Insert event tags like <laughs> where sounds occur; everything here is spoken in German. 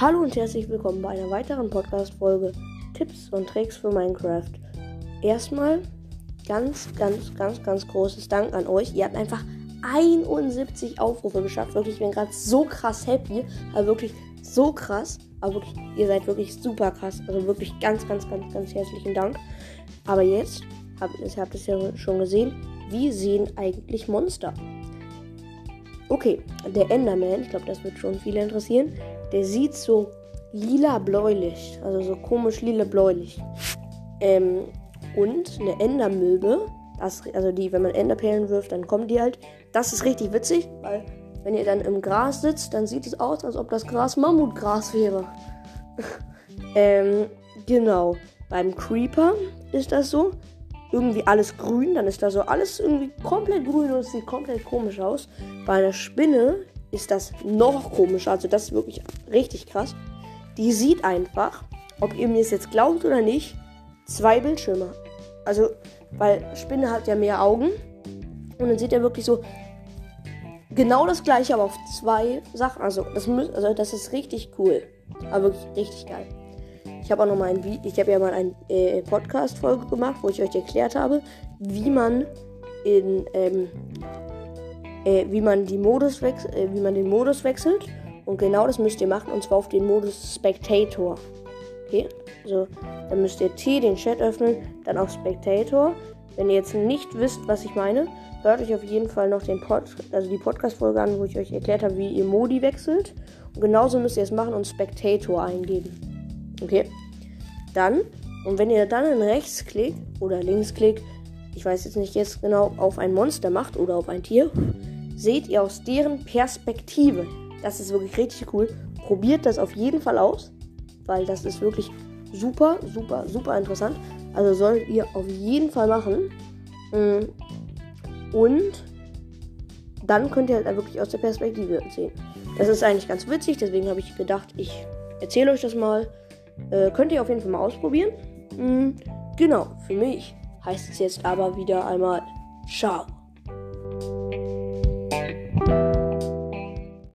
Hallo und herzlich willkommen bei einer weiteren Podcast-Folge Tipps und Tricks für Minecraft. Erstmal ganz, ganz, ganz, ganz großes Dank an euch. Ihr habt einfach 71 Aufrufe geschafft. Wirklich, ich bin gerade so krass happy. Also wirklich so krass. Aber wirklich, ihr seid wirklich super krass. Also wirklich ganz, ganz, ganz, ganz herzlichen Dank. Aber jetzt, habt ihr habt es ja schon gesehen, wie sehen eigentlich Monster? Okay, der Enderman, ich glaube, das wird schon viele interessieren. Der sieht so lila-bläulich, also so komisch lila-bläulich. Ähm, und eine Endermilbe, das, also die, wenn man Enderperlen wirft, dann kommen die halt. Das ist richtig witzig, weil wenn ihr dann im Gras sitzt, dann sieht es aus, als ob das Gras Mammutgras wäre. <laughs> ähm, genau. Beim Creeper ist das so. Irgendwie alles grün, dann ist da so alles irgendwie komplett grün und es sieht komplett komisch aus. Bei einer Spinne ist das noch komischer. Also das ist wirklich richtig krass. Die sieht einfach, ob ihr mir es jetzt glaubt oder nicht, zwei Bildschirme. Also, weil Spinne hat ja mehr Augen. Und dann sieht er wirklich so genau das gleiche, aber auf zwei Sachen. Also das, also das ist richtig cool. Aber wirklich richtig geil. Ich habe auch noch mal ein ich habe ja mal eine äh, Podcast-Folge gemacht, wo ich euch erklärt habe, wie man in, ähm, äh, wie man die Modus äh, wie man den Modus wechselt. Und genau das müsst ihr machen, und zwar auf den Modus Spectator. Okay? Also, dann müsst ihr T, den Chat öffnen, dann auf Spectator. Wenn ihr jetzt nicht wisst, was ich meine, hört euch auf jeden Fall noch den Pod, also die Podcast-Folge an, wo ich euch erklärt habe, wie ihr Modi wechselt. Und genauso müsst ihr es machen und Spectator eingeben. Okay? Dann, und wenn ihr dann in Rechtsklick oder Linksklick, ich weiß jetzt nicht jetzt genau, auf ein Monster macht oder auf ein Tier, seht ihr aus deren Perspektive. Das ist wirklich richtig cool. Probiert das auf jeden Fall aus, weil das ist wirklich super, super, super interessant. Also solltet ihr auf jeden Fall machen. Mm. Und dann könnt ihr halt wirklich aus der Perspektive sehen. Das ist eigentlich ganz witzig, deswegen habe ich gedacht, ich erzähle euch das mal. Äh, könnt ihr auf jeden Fall mal ausprobieren. Mhm. Genau, für mich heißt es jetzt aber wieder einmal Ciao.